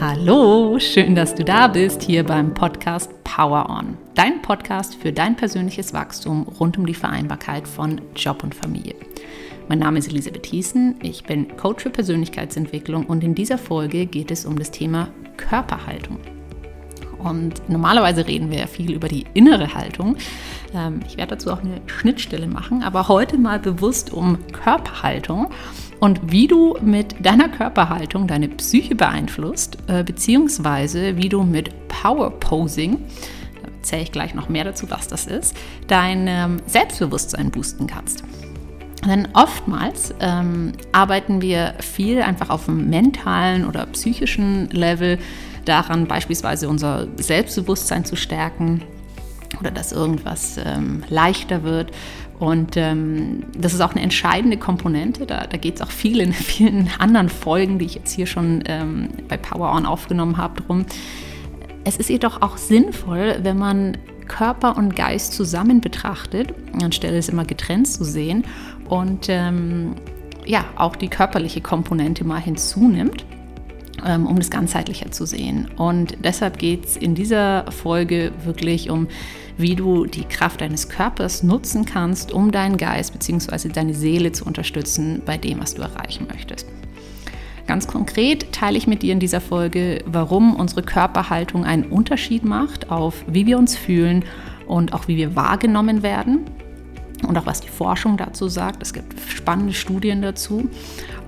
Hallo, schön, dass du da bist hier beim Podcast Power On, dein Podcast für dein persönliches Wachstum rund um die Vereinbarkeit von Job und Familie. Mein Name ist Elisabeth Thiessen, ich bin Coach für Persönlichkeitsentwicklung und in dieser Folge geht es um das Thema Körperhaltung. Und normalerweise reden wir viel über die innere Haltung. Ähm, ich werde dazu auch eine Schnittstelle machen, aber heute mal bewusst um Körperhaltung und wie du mit deiner Körperhaltung deine Psyche beeinflusst, äh, beziehungsweise wie du mit Power Posing, da erzähle ich gleich noch mehr dazu, was das ist, dein ähm, Selbstbewusstsein boosten kannst. Denn oftmals ähm, arbeiten wir viel einfach auf dem mentalen oder psychischen Level daran, beispielsweise unser Selbstbewusstsein zu stärken oder dass irgendwas ähm, leichter wird. Und ähm, das ist auch eine entscheidende Komponente. Da, da geht es auch viel in vielen anderen Folgen, die ich jetzt hier schon ähm, bei Power On aufgenommen habe, drum. Es ist jedoch auch sinnvoll, wenn man Körper und Geist zusammen betrachtet, anstelle es immer getrennt zu sehen und ähm, ja, auch die körperliche Komponente mal hinzunimmt. Ähm, um das ganzheitlicher zu sehen. Und deshalb geht es in dieser Folge wirklich um, wie du die Kraft deines Körpers nutzen kannst, um deinen Geist bzw. deine Seele zu unterstützen bei dem, was du erreichen möchtest. Ganz konkret teile ich mit dir in dieser Folge, warum unsere Körperhaltung einen Unterschied macht auf wie wir uns fühlen und auch wie wir wahrgenommen werden und auch was die Forschung dazu sagt. Es gibt spannende Studien dazu.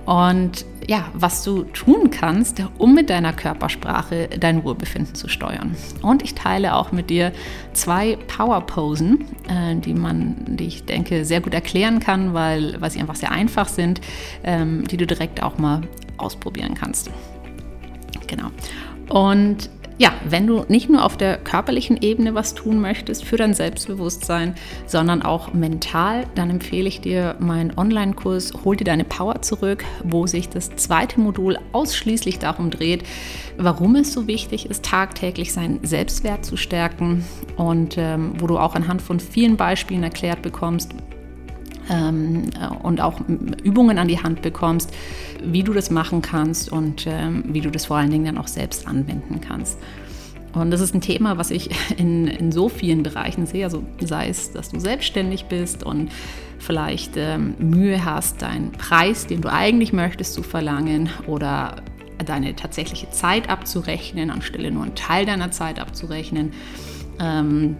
Und ja, was du tun kannst, um mit deiner Körpersprache dein Wohlbefinden zu steuern. Und ich teile auch mit dir zwei Power-Posen, äh, die man, die ich denke, sehr gut erklären kann, weil, weil sie einfach sehr einfach sind, ähm, die du direkt auch mal ausprobieren kannst. Genau. Und ja, wenn du nicht nur auf der körperlichen Ebene was tun möchtest für dein Selbstbewusstsein, sondern auch mental, dann empfehle ich dir meinen Online-Kurs Hol dir deine Power zurück, wo sich das zweite Modul ausschließlich darum dreht, warum es so wichtig ist, tagtäglich seinen Selbstwert zu stärken und ähm, wo du auch anhand von vielen Beispielen erklärt bekommst, ähm, und auch Übungen an die Hand bekommst, wie du das machen kannst und ähm, wie du das vor allen Dingen dann auch selbst anwenden kannst. Und das ist ein Thema, was ich in, in so vielen Bereichen sehe. Also sei es, dass du selbstständig bist und vielleicht ähm, Mühe hast, deinen Preis, den du eigentlich möchtest, zu verlangen oder deine tatsächliche Zeit abzurechnen, anstelle nur einen Teil deiner Zeit abzurechnen. Ähm,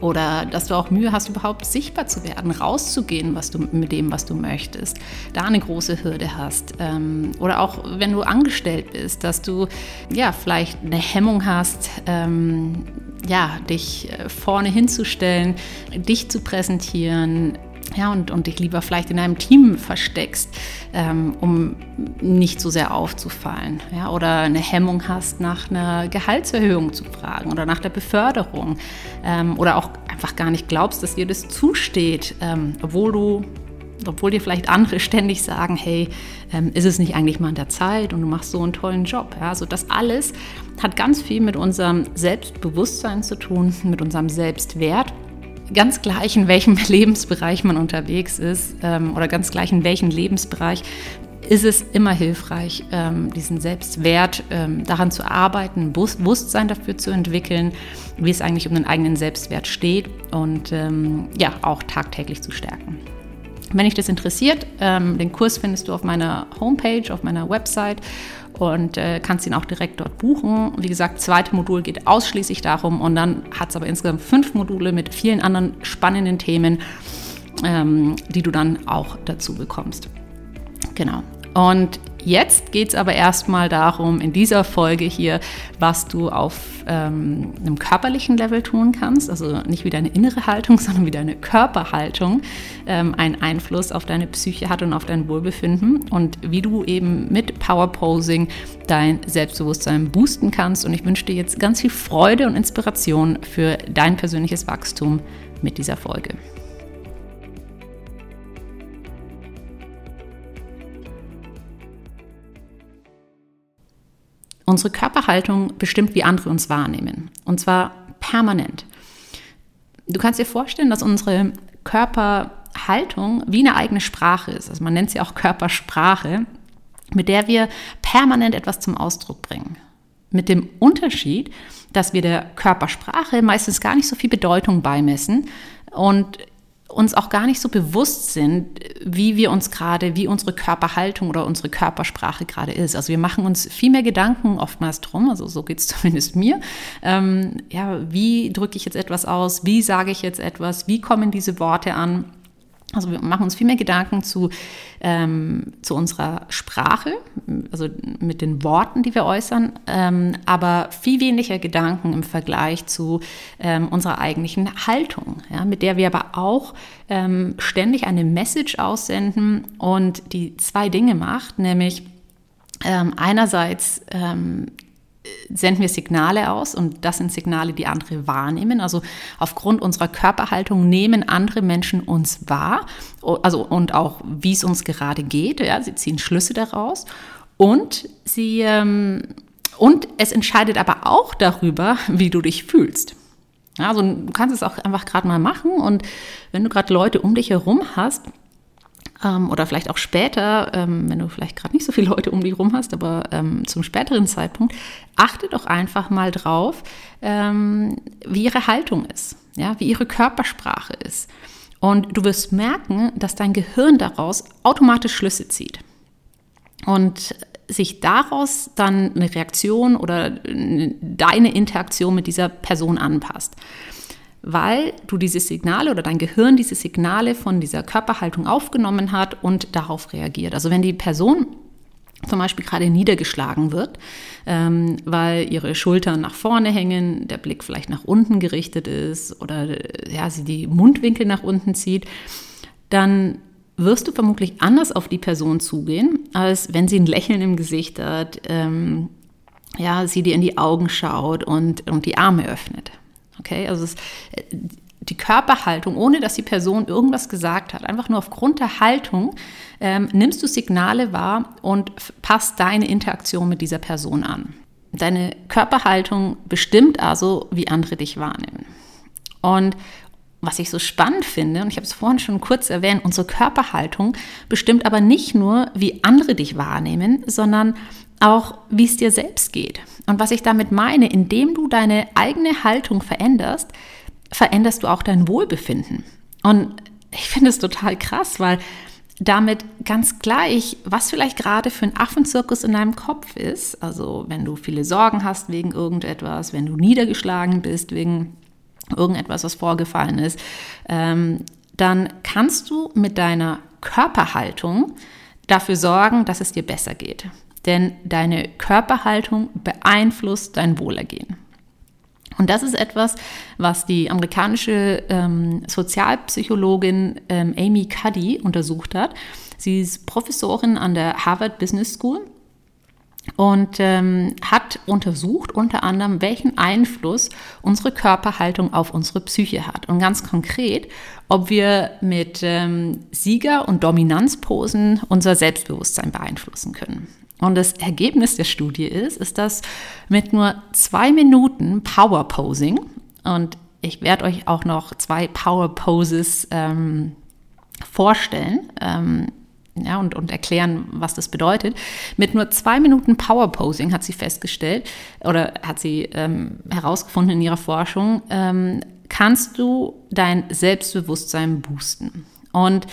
oder dass du auch Mühe hast, überhaupt sichtbar zu werden, rauszugehen, was du mit dem, was du möchtest, da eine große Hürde hast. Ähm, oder auch wenn du angestellt bist, dass du ja vielleicht eine Hemmung hast, ähm, ja, dich äh, vorne hinzustellen, dich zu präsentieren, ja, und, und dich lieber vielleicht in einem Team versteckst, ähm, um nicht so sehr aufzufallen. Ja, oder eine Hemmung hast, nach einer Gehaltserhöhung zu fragen oder nach der Beförderung. Ähm, oder auch einfach gar nicht glaubst, dass dir das zusteht, ähm, obwohl du obwohl dir vielleicht andere ständig sagen, hey, ähm, ist es nicht eigentlich mal an der Zeit und du machst so einen tollen Job. Also das alles hat ganz viel mit unserem Selbstbewusstsein zu tun, mit unserem Selbstwert ganz gleich, in welchem Lebensbereich man unterwegs ist ähm, oder ganz gleich, in welchem Lebensbereich, ist es immer hilfreich, ähm, diesen Selbstwert ähm, daran zu arbeiten, Bewusstsein dafür zu entwickeln, wie es eigentlich um den eigenen Selbstwert steht und ähm, ja, auch tagtäglich zu stärken. Wenn dich das interessiert, ähm, den Kurs findest du auf meiner Homepage, auf meiner Website und äh, kannst ihn auch direkt dort buchen. Wie gesagt, zweite Modul geht ausschließlich darum und dann hat es aber insgesamt fünf Module mit vielen anderen spannenden Themen, ähm, die du dann auch dazu bekommst. Genau. Und jetzt geht es aber erstmal darum, in dieser Folge hier, was du auf ähm, einem körperlichen Level tun kannst. Also nicht wie deine innere Haltung, sondern wie deine Körperhaltung ähm, einen Einfluss auf deine Psyche hat und auf dein Wohlbefinden. Und wie du eben mit Power Posing dein Selbstbewusstsein boosten kannst. Und ich wünsche dir jetzt ganz viel Freude und Inspiration für dein persönliches Wachstum mit dieser Folge. Unsere Körperhaltung bestimmt, wie andere uns wahrnehmen. Und zwar permanent. Du kannst dir vorstellen, dass unsere Körperhaltung wie eine eigene Sprache ist. Also man nennt sie auch Körpersprache, mit der wir permanent etwas zum Ausdruck bringen. Mit dem Unterschied, dass wir der Körpersprache meistens gar nicht so viel Bedeutung beimessen und uns auch gar nicht so bewusst sind, wie wir uns gerade, wie unsere Körperhaltung oder unsere Körpersprache gerade ist. Also wir machen uns viel mehr Gedanken oftmals drum, also so geht es zumindest mir. Ähm, ja, wie drücke ich jetzt etwas aus? Wie sage ich jetzt etwas? Wie kommen diese Worte an? Also wir machen uns viel mehr Gedanken zu, ähm, zu unserer Sprache, also mit den Worten, die wir äußern, ähm, aber viel weniger Gedanken im Vergleich zu ähm, unserer eigentlichen Haltung, ja, mit der wir aber auch ähm, ständig eine Message aussenden und die zwei Dinge macht, nämlich ähm, einerseits ähm, senden wir Signale aus und das sind Signale, die andere wahrnehmen. Also aufgrund unserer Körperhaltung nehmen andere Menschen uns wahr, also und auch wie es uns gerade geht. Ja, sie ziehen Schlüsse daraus und sie ähm, und es entscheidet aber auch darüber, wie du dich fühlst. Ja, also du kannst es auch einfach gerade mal machen und wenn du gerade Leute um dich herum hast, ähm, oder vielleicht auch später, ähm, wenn du vielleicht gerade nicht so viele Leute um dich rum hast, aber ähm, zum späteren Zeitpunkt, achte doch einfach mal drauf, ähm, wie ihre Haltung ist, ja, wie ihre Körpersprache ist. Und du wirst merken, dass dein Gehirn daraus automatisch Schlüsse zieht. Und sich daraus dann eine Reaktion oder deine Interaktion mit dieser Person anpasst weil du diese Signale oder dein Gehirn diese Signale von dieser Körperhaltung aufgenommen hat und darauf reagiert. Also wenn die Person zum Beispiel gerade niedergeschlagen wird, ähm, weil ihre Schultern nach vorne hängen, der Blick vielleicht nach unten gerichtet ist oder ja, sie die Mundwinkel nach unten zieht, dann wirst du vermutlich anders auf die Person zugehen, als wenn sie ein Lächeln im Gesicht hat, ähm, ja, sie dir in die Augen schaut und, und die Arme öffnet. Okay, also es, die Körperhaltung, ohne dass die Person irgendwas gesagt hat, einfach nur aufgrund der Haltung, ähm, nimmst du Signale wahr und passt deine Interaktion mit dieser Person an. Deine Körperhaltung bestimmt also, wie andere dich wahrnehmen. Und was ich so spannend finde, und ich habe es vorhin schon kurz erwähnt, unsere Körperhaltung bestimmt aber nicht nur, wie andere dich wahrnehmen, sondern auch, wie es dir selbst geht. Und was ich damit meine, indem du deine eigene Haltung veränderst, veränderst du auch dein Wohlbefinden. Und ich finde es total krass, weil damit ganz gleich, was vielleicht gerade für ein Affenzirkus in deinem Kopf ist, also wenn du viele Sorgen hast wegen irgendetwas, wenn du niedergeschlagen bist wegen irgendetwas, was vorgefallen ist, ähm, dann kannst du mit deiner Körperhaltung dafür sorgen, dass es dir besser geht denn deine Körperhaltung beeinflusst dein Wohlergehen. Und das ist etwas, was die amerikanische ähm, Sozialpsychologin ähm, Amy Cuddy untersucht hat. Sie ist Professorin an der Harvard Business School und ähm, hat untersucht unter anderem, welchen Einfluss unsere Körperhaltung auf unsere Psyche hat. Und ganz konkret, ob wir mit ähm, Sieger- und Dominanzposen unser Selbstbewusstsein beeinflussen können. Und das Ergebnis der Studie ist, ist, dass mit nur zwei Minuten Power Posing, und ich werde euch auch noch zwei Power Poses ähm, vorstellen, ähm, ja, und, und erklären, was das bedeutet. Mit nur zwei Minuten Power Posing hat sie festgestellt oder hat sie ähm, herausgefunden in ihrer Forschung, ähm, kannst du dein Selbstbewusstsein boosten. Und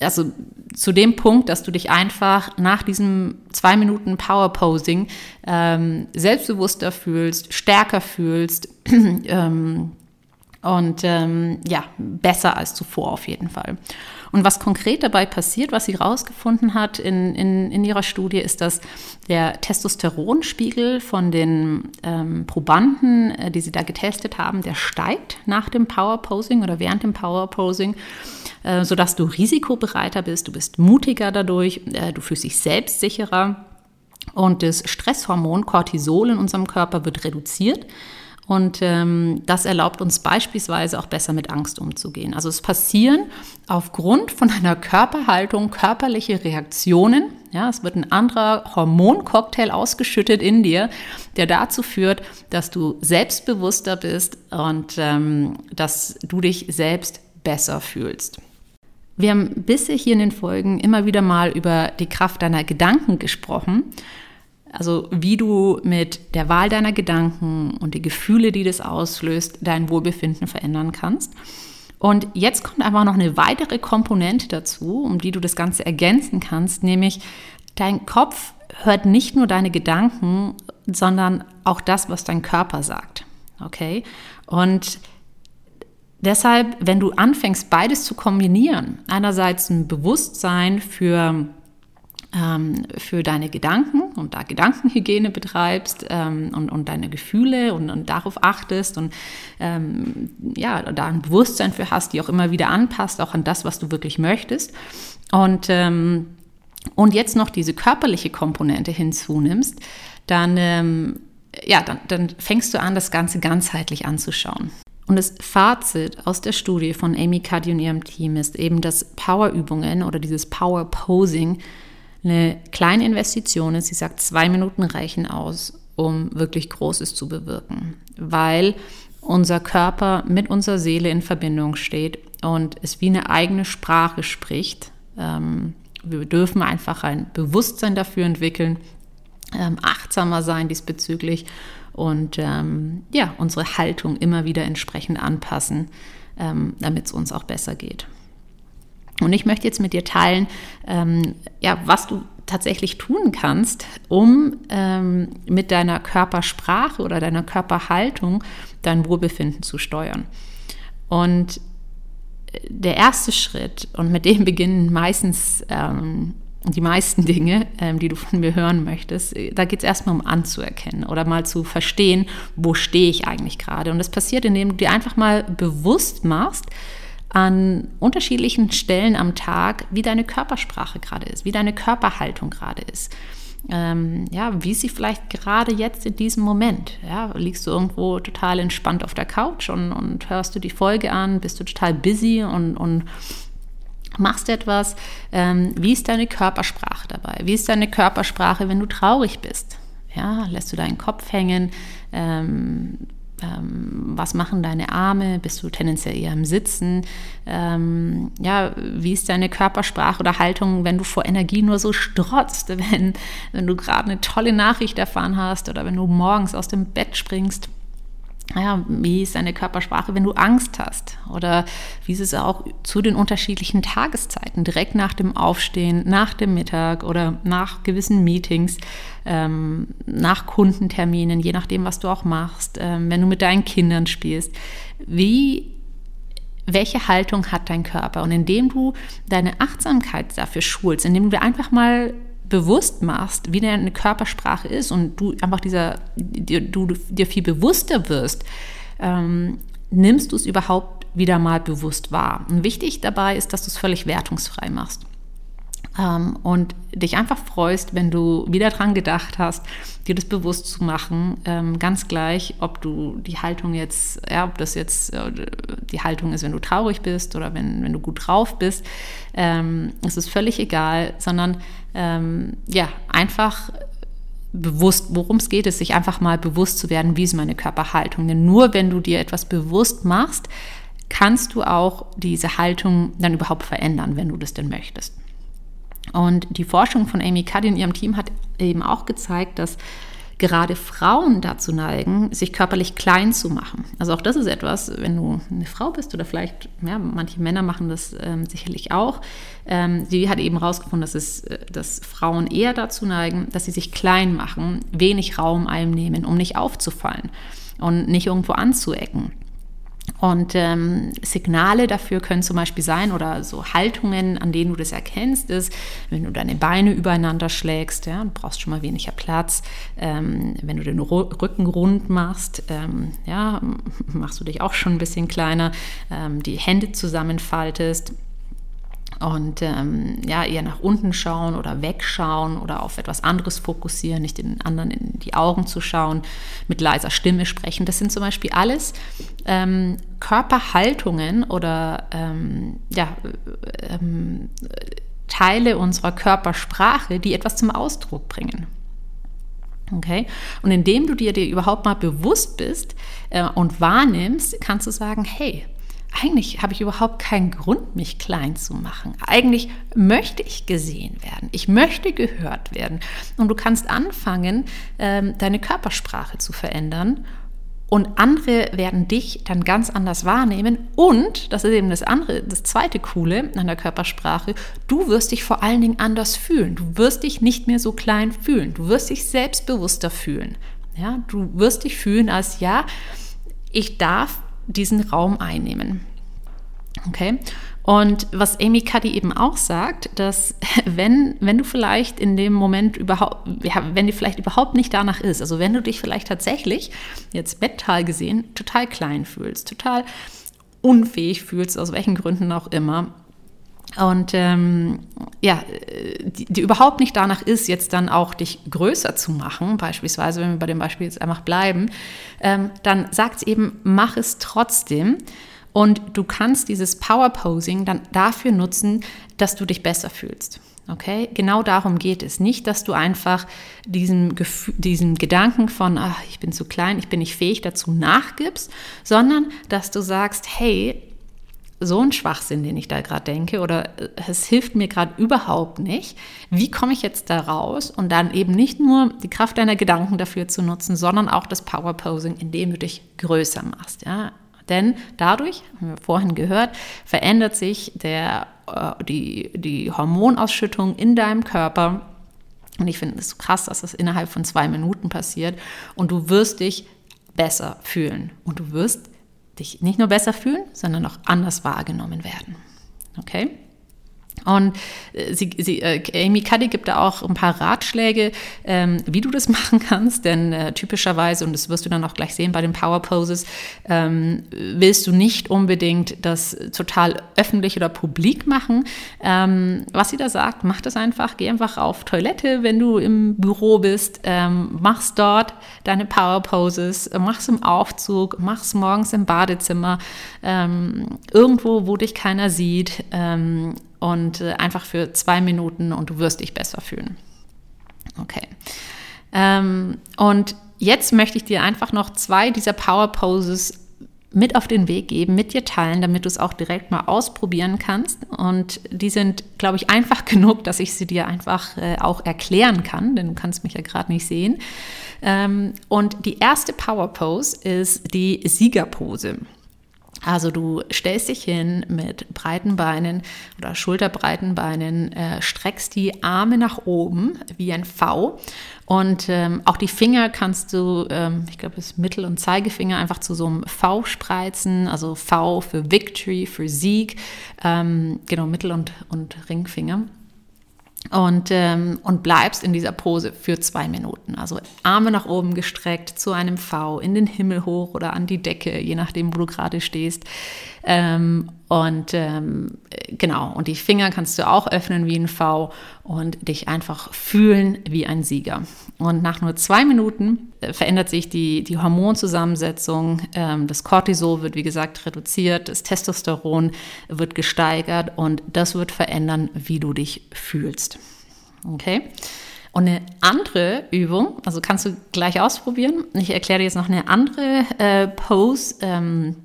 also zu dem Punkt, dass du dich einfach nach diesem zwei Minuten Power Posing ähm, selbstbewusster fühlst, stärker fühlst ähm, und ähm, ja, besser als zuvor auf jeden Fall. Und was konkret dabei passiert, was sie herausgefunden hat in, in, in ihrer Studie, ist, dass der Testosteronspiegel von den ähm, Probanden, äh, die sie da getestet haben, der steigt nach dem Power Posing oder während dem Power Posing, äh, sodass du risikobereiter bist, du bist mutiger dadurch, äh, du fühlst dich selbstsicherer und das Stresshormon Cortisol in unserem Körper wird reduziert. Und ähm, das erlaubt uns beispielsweise auch besser mit Angst umzugehen. Also es passieren aufgrund von einer Körperhaltung körperliche Reaktionen. Ja, es wird ein anderer Hormoncocktail ausgeschüttet in dir, der dazu führt, dass du selbstbewusster bist und ähm, dass du dich selbst besser fühlst. Wir haben bisher hier in den Folgen immer wieder mal über die Kraft deiner Gedanken gesprochen. Also wie du mit der Wahl deiner Gedanken und die Gefühle, die das auslöst, dein Wohlbefinden verändern kannst. Und jetzt kommt einfach noch eine weitere Komponente dazu, um die du das Ganze ergänzen kannst, nämlich dein Kopf hört nicht nur deine Gedanken, sondern auch das, was dein Körper sagt. Okay? Und deshalb, wenn du anfängst, beides zu kombinieren, einerseits ein Bewusstsein für für deine Gedanken und da Gedankenhygiene betreibst ähm, und, und deine Gefühle und, und darauf achtest und ähm, ja, da ein Bewusstsein für hast, die auch immer wieder anpasst, auch an das, was du wirklich möchtest. Und, ähm, und jetzt noch diese körperliche Komponente hinzunimmst, dann, ähm, ja, dann, dann fängst du an, das Ganze ganzheitlich anzuschauen. Und das Fazit aus der Studie von Amy Cuddy und ihrem Team ist eben, dass Powerübungen oder dieses Power Posing eine kleine Investition ist. Sie sagt, zwei Minuten reichen aus, um wirklich Großes zu bewirken, weil unser Körper mit unserer Seele in Verbindung steht und es wie eine eigene Sprache spricht. Ähm, wir dürfen einfach ein Bewusstsein dafür entwickeln, ähm, achtsamer sein diesbezüglich und ähm, ja, unsere Haltung immer wieder entsprechend anpassen, damit es uns auch besser geht. Und ich möchte jetzt mit dir teilen, ähm, ja, was du tatsächlich tun kannst, um ähm, mit deiner Körpersprache oder deiner Körperhaltung dein Wohlbefinden zu steuern. Und der erste Schritt, und mit dem beginnen meistens ähm, die meisten Dinge, ähm, die du von mir hören möchtest, da geht es erstmal um anzuerkennen oder mal zu verstehen, wo stehe ich eigentlich gerade. Und das passiert, indem du dir einfach mal bewusst machst, an unterschiedlichen Stellen am Tag, wie deine Körpersprache gerade ist, wie deine Körperhaltung gerade ist. Ähm, ja, wie sie vielleicht gerade jetzt in diesem Moment. Ja, liegst du irgendwo total entspannt auf der Couch und, und hörst du die Folge an, bist du total busy und, und machst etwas. Ähm, wie ist deine Körpersprache dabei? Wie ist deine Körpersprache, wenn du traurig bist? Ja, lässt du deinen Kopf hängen? Ähm, ähm, was machen deine Arme? Bist du tendenziell eher im Sitzen? Ähm, ja, wie ist deine Körpersprache oder Haltung, wenn du vor Energie nur so strotzt, wenn, wenn du gerade eine tolle Nachricht erfahren hast oder wenn du morgens aus dem Bett springst? Ja, wie ist deine Körpersprache, wenn du Angst hast? Oder wie ist es auch zu den unterschiedlichen Tageszeiten, direkt nach dem Aufstehen, nach dem Mittag oder nach gewissen Meetings, ähm, nach Kundenterminen, je nachdem, was du auch machst, ähm, wenn du mit deinen Kindern spielst. Wie, welche Haltung hat dein Körper? Und indem du deine Achtsamkeit dafür schulst, indem du einfach mal bewusst machst, wie deine Körpersprache ist und du einfach dieser, dir, du dir viel bewusster wirst, ähm, nimmst du es überhaupt wieder mal bewusst wahr. Und wichtig dabei ist, dass du es völlig wertungsfrei machst. Ähm, und dich einfach freust, wenn du wieder dran gedacht hast, dir das bewusst zu machen, ähm, ganz gleich, ob du die Haltung jetzt, ja, ob das jetzt äh, die Haltung ist, wenn du traurig bist oder wenn, wenn du gut drauf bist, ähm, es ist völlig egal, sondern ja, einfach bewusst, worum es geht, ist, sich einfach mal bewusst zu werden, wie ist meine Körperhaltung. Denn nur wenn du dir etwas bewusst machst, kannst du auch diese Haltung dann überhaupt verändern, wenn du das denn möchtest. Und die Forschung von Amy Cuddy und ihrem Team hat eben auch gezeigt, dass gerade Frauen dazu neigen, sich körperlich klein zu machen. Also auch das ist etwas, wenn du eine Frau bist oder vielleicht, ja, manche Männer machen das ähm, sicherlich auch. Ähm, sie hat eben herausgefunden, dass, es, äh, dass Frauen eher dazu neigen, dass sie sich klein machen, wenig Raum einnehmen, um nicht aufzufallen und nicht irgendwo anzuecken. Und ähm, Signale dafür können zum Beispiel sein oder so Haltungen, an denen du das erkennst, ist, wenn du deine Beine übereinander schlägst, ja, du brauchst schon mal weniger Platz. Ähm, wenn du den Rücken rund machst, ähm, ja, machst du dich auch schon ein bisschen kleiner. Ähm, die Hände zusammenfaltest und ähm, ja, eher nach unten schauen oder wegschauen oder auf etwas anderes fokussieren, nicht den anderen in die Augen zu schauen, mit leiser Stimme sprechen. Das sind zum Beispiel alles ähm, Körperhaltungen oder ähm, ja, ähm, Teile unserer Körpersprache, die etwas zum Ausdruck bringen. Okay? Und indem du dir, dir überhaupt mal bewusst bist äh, und wahrnimmst, kannst du sagen, hey, eigentlich habe ich überhaupt keinen Grund, mich klein zu machen. Eigentlich möchte ich gesehen werden. Ich möchte gehört werden. Und du kannst anfangen, ähm, deine Körpersprache zu verändern. Und andere werden dich dann ganz anders wahrnehmen. Und, das ist eben das andere, das zweite Coole an der Körpersprache, du wirst dich vor allen Dingen anders fühlen. Du wirst dich nicht mehr so klein fühlen. Du wirst dich selbstbewusster fühlen. Ja, du wirst dich fühlen als, ja, ich darf diesen Raum einnehmen. Okay? Und was Amy Cuddy eben auch sagt, dass wenn, wenn du vielleicht in dem Moment überhaupt, ja, wenn dir vielleicht überhaupt nicht danach ist, also wenn du dich vielleicht tatsächlich, jetzt mental gesehen, total klein fühlst, total unfähig fühlst, aus welchen Gründen auch immer, und ähm, ja, die, die, überhaupt nicht danach ist, jetzt dann auch dich größer zu machen, beispielsweise, wenn wir bei dem Beispiel jetzt einfach bleiben, ähm, dann sagt es eben, mach es trotzdem. Und du kannst dieses Power Posing dann dafür nutzen, dass du dich besser fühlst. Okay, genau darum geht es. Nicht, dass du einfach diesem, diesem Gedanken von, ach, ich bin zu klein, ich bin nicht fähig dazu nachgibst, sondern dass du sagst, hey, so ein Schwachsinn, den ich da gerade denke, oder äh, es hilft mir gerade überhaupt nicht. Wie komme ich jetzt da raus? Und dann eben nicht nur die Kraft deiner Gedanken dafür zu nutzen, sondern auch das Power Posing, indem du dich größer machst. Ja? Denn dadurch, haben wir vorhin gehört, verändert sich der, äh, die, die Hormonausschüttung in deinem Körper. Und ich finde es so krass, dass das innerhalb von zwei Minuten passiert. Und du wirst dich besser fühlen. Und du wirst dich nicht nur besser fühlen, sondern auch anders wahrgenommen werden. Okay? Und äh, sie, sie, äh, Amy Cuddy gibt da auch ein paar Ratschläge, ähm, wie du das machen kannst, denn äh, typischerweise, und das wirst du dann auch gleich sehen bei den Power Poses, ähm, willst du nicht unbedingt das total öffentlich oder publik machen. Ähm, was sie da sagt, mach das einfach, geh einfach auf Toilette, wenn du im Büro bist, ähm, machst dort deine Power Poses, mach's im Aufzug, mach's morgens im Badezimmer, ähm, irgendwo, wo dich keiner sieht. Ähm, und äh, einfach für zwei Minuten und du wirst dich besser fühlen. Okay. Ähm, und jetzt möchte ich dir einfach noch zwei dieser Power Poses mit auf den Weg geben, mit dir teilen, damit du es auch direkt mal ausprobieren kannst. Und die sind, glaube ich, einfach genug, dass ich sie dir einfach äh, auch erklären kann, denn du kannst mich ja gerade nicht sehen. Ähm, und die erste Power Pose ist die Siegerpose. Also du stellst dich hin mit breiten Beinen oder schulterbreiten Beinen, äh, streckst die Arme nach oben wie ein V und ähm, auch die Finger kannst du, ähm, ich glaube, das Mittel- und Zeigefinger einfach zu so einem V spreizen, also V für Victory, für Sieg, ähm, genau, Mittel- und, und Ringfinger und, ähm, und bleibst in dieser Pose für zwei Minuten. Also Arme nach oben gestreckt zu einem V, in den Himmel hoch oder an die Decke, je nachdem, wo du gerade stehst. Ähm, und ähm, genau, und die Finger kannst du auch öffnen wie ein V und dich einfach fühlen wie ein Sieger. Und nach nur zwei Minuten äh, verändert sich die, die Hormonzusammensetzung. Ähm, das Cortisol wird, wie gesagt, reduziert, das Testosteron wird gesteigert und das wird verändern, wie du dich fühlst. Okay? Und eine andere Übung, also kannst du gleich ausprobieren. Ich erkläre dir jetzt noch eine andere äh, Pose. Ähm,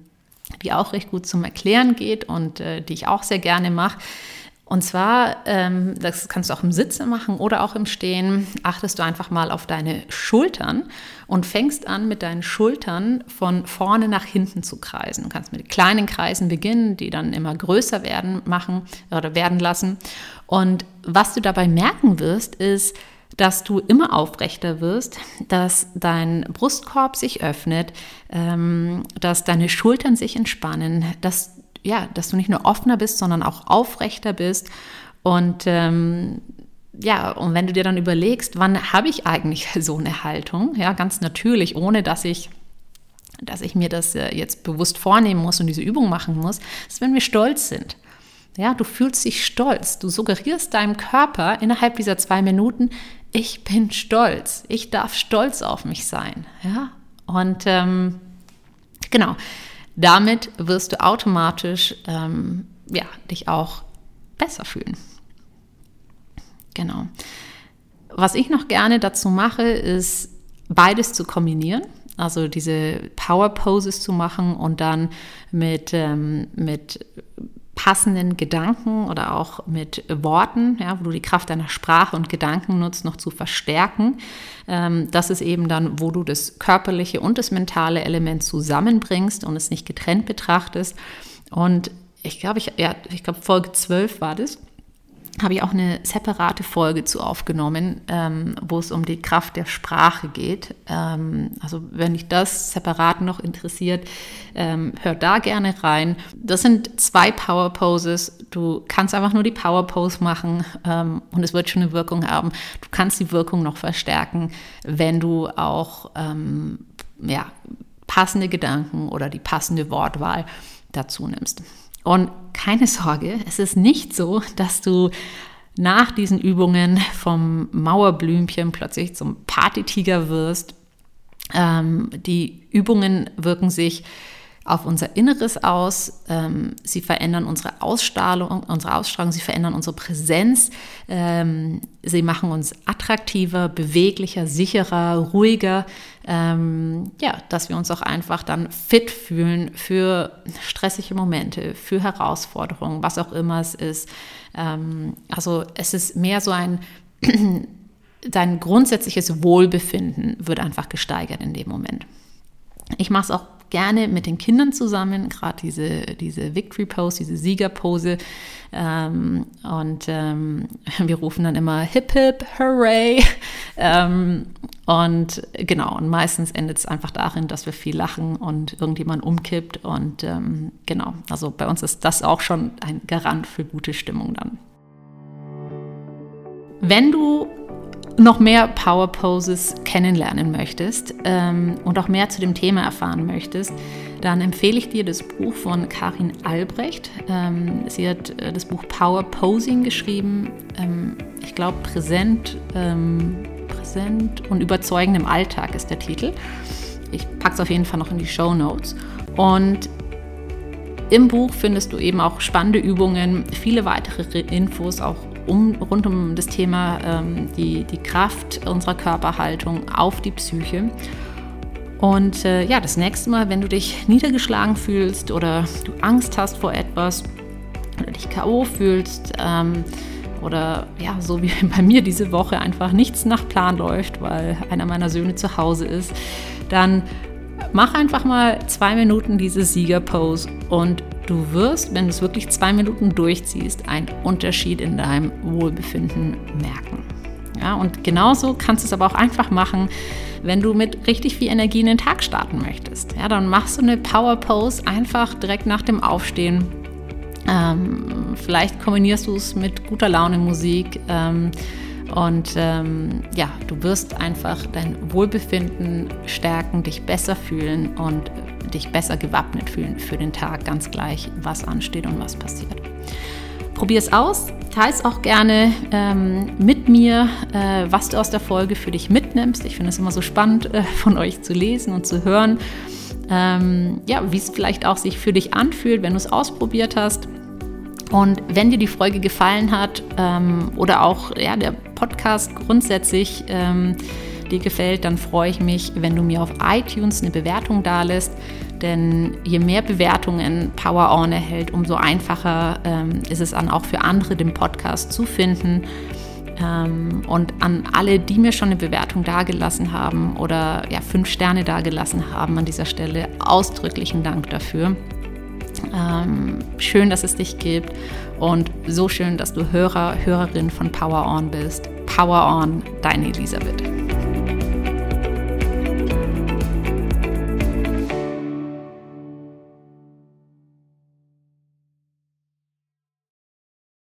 die auch recht gut zum Erklären geht und äh, die ich auch sehr gerne mache. Und zwar, ähm, das kannst du auch im Sitzen machen oder auch im Stehen, achtest du einfach mal auf deine Schultern und fängst an, mit deinen Schultern von vorne nach hinten zu kreisen. Du kannst mit kleinen Kreisen beginnen, die dann immer größer werden, machen oder werden lassen. Und was du dabei merken wirst, ist, dass du immer aufrechter wirst, dass dein Brustkorb sich öffnet, ähm, dass deine Schultern sich entspannen, dass, ja, dass du nicht nur offener bist, sondern auch aufrechter bist. Und ähm, ja, und wenn du dir dann überlegst, wann habe ich eigentlich so eine Haltung, ja, ganz natürlich, ohne dass ich dass ich mir das äh, jetzt bewusst vornehmen muss und diese Übung machen muss, ist, wenn wir stolz sind. Ja, du fühlst dich stolz. Du suggerierst deinem Körper innerhalb dieser zwei Minuten, ich bin stolz. Ich darf stolz auf mich sein. Ja, und ähm, genau, damit wirst du automatisch ähm, ja, dich auch besser fühlen. Genau. Was ich noch gerne dazu mache, ist beides zu kombinieren. also diese Power Poses zu machen und dann mit, ähm, mit passenden Gedanken oder auch mit Worten, ja, wo du die Kraft deiner Sprache und Gedanken nutzt, noch zu verstärken. Ähm, das ist eben dann, wo du das körperliche und das mentale Element zusammenbringst und es nicht getrennt betrachtest. Und ich glaube, ich, ja, ich glaube, Folge 12 war das habe ich auch eine separate Folge zu aufgenommen, ähm, wo es um die Kraft der Sprache geht. Ähm, also wenn dich das separat noch interessiert, ähm, hör da gerne rein. Das sind zwei Power Poses. Du kannst einfach nur die Power Pose machen ähm, und es wird schon eine Wirkung haben. Du kannst die Wirkung noch verstärken, wenn du auch ähm, ja, passende Gedanken oder die passende Wortwahl dazu nimmst. Und keine Sorge, es ist nicht so, dass du nach diesen Übungen vom Mauerblümchen plötzlich zum Partytiger wirst. Ähm, die Übungen wirken sich auf unser Inneres aus. Ähm, sie verändern unsere Ausstrahlung, unsere Ausstrahlung, sie verändern unsere Präsenz. Ähm, sie machen uns attraktiver, beweglicher, sicherer, ruhiger. Ähm, ja, dass wir uns auch einfach dann fit fühlen für stressige Momente, für Herausforderungen, was auch immer es ist. Ähm, also es ist mehr so ein dein grundsätzliches Wohlbefinden wird einfach gesteigert in dem Moment. Ich mache es auch gerne mit den Kindern zusammen, gerade diese, diese Victory Pose, diese Siegerpose. Ähm, und ähm, wir rufen dann immer Hip Hip, Hooray. Ähm, und genau, und meistens endet es einfach darin, dass wir viel lachen und irgendjemand umkippt. Und ähm, genau, also bei uns ist das auch schon ein Garant für gute Stimmung dann. Wenn du noch mehr Power Poses kennenlernen möchtest ähm, und auch mehr zu dem Thema erfahren möchtest, dann empfehle ich dir das Buch von Karin Albrecht. Ähm, sie hat äh, das Buch Power Posing geschrieben. Ähm, ich glaube, präsent, ähm, präsent und überzeugend im Alltag ist der Titel. Ich packe es auf jeden Fall noch in die Show Notes. Und im Buch findest du eben auch spannende Übungen, viele weitere Infos, auch um, rund um das Thema ähm, die, die Kraft unserer Körperhaltung auf die Psyche. Und äh, ja, das nächste Mal, wenn du dich niedergeschlagen fühlst oder du Angst hast vor etwas oder dich K.O. fühlst ähm, oder ja, so wie bei mir diese Woche einfach nichts nach Plan läuft, weil einer meiner Söhne zu Hause ist, dann mach einfach mal zwei Minuten diese Siegerpose und Du wirst, wenn du es wirklich zwei Minuten durchziehst, einen Unterschied in deinem Wohlbefinden merken. Ja, und genauso kannst du es aber auch einfach machen, wenn du mit richtig viel Energie in den Tag starten möchtest. Ja, dann machst du eine Power Pose einfach direkt nach dem Aufstehen. Ähm, vielleicht kombinierst du es mit guter Laune Musik. Ähm, und ähm, ja, du wirst einfach dein Wohlbefinden stärken, dich besser fühlen und dich besser gewappnet fühlen für den Tag, ganz gleich, was ansteht und was passiert. Probier es aus, teile es auch gerne ähm, mit mir, äh, was du aus der Folge für dich mitnimmst. Ich finde es immer so spannend, äh, von euch zu lesen und zu hören. Ähm, ja, wie es vielleicht auch sich für dich anfühlt, wenn du es ausprobiert hast. Und wenn dir die Folge gefallen hat ähm, oder auch ja, der Podcast grundsätzlich ähm, dir gefällt, dann freue ich mich, wenn du mir auf iTunes eine Bewertung dalässt. Denn je mehr Bewertungen Power On erhält, umso einfacher ähm, ist es dann auch für andere, den Podcast zu finden. Ähm, und an alle, die mir schon eine Bewertung dagelassen haben oder ja, fünf Sterne dagelassen haben an dieser Stelle, ausdrücklichen Dank dafür. Ähm, schön, dass es dich gibt und so schön, dass du Hörer, Hörerin von Power On bist. Power On, deine Elisabeth.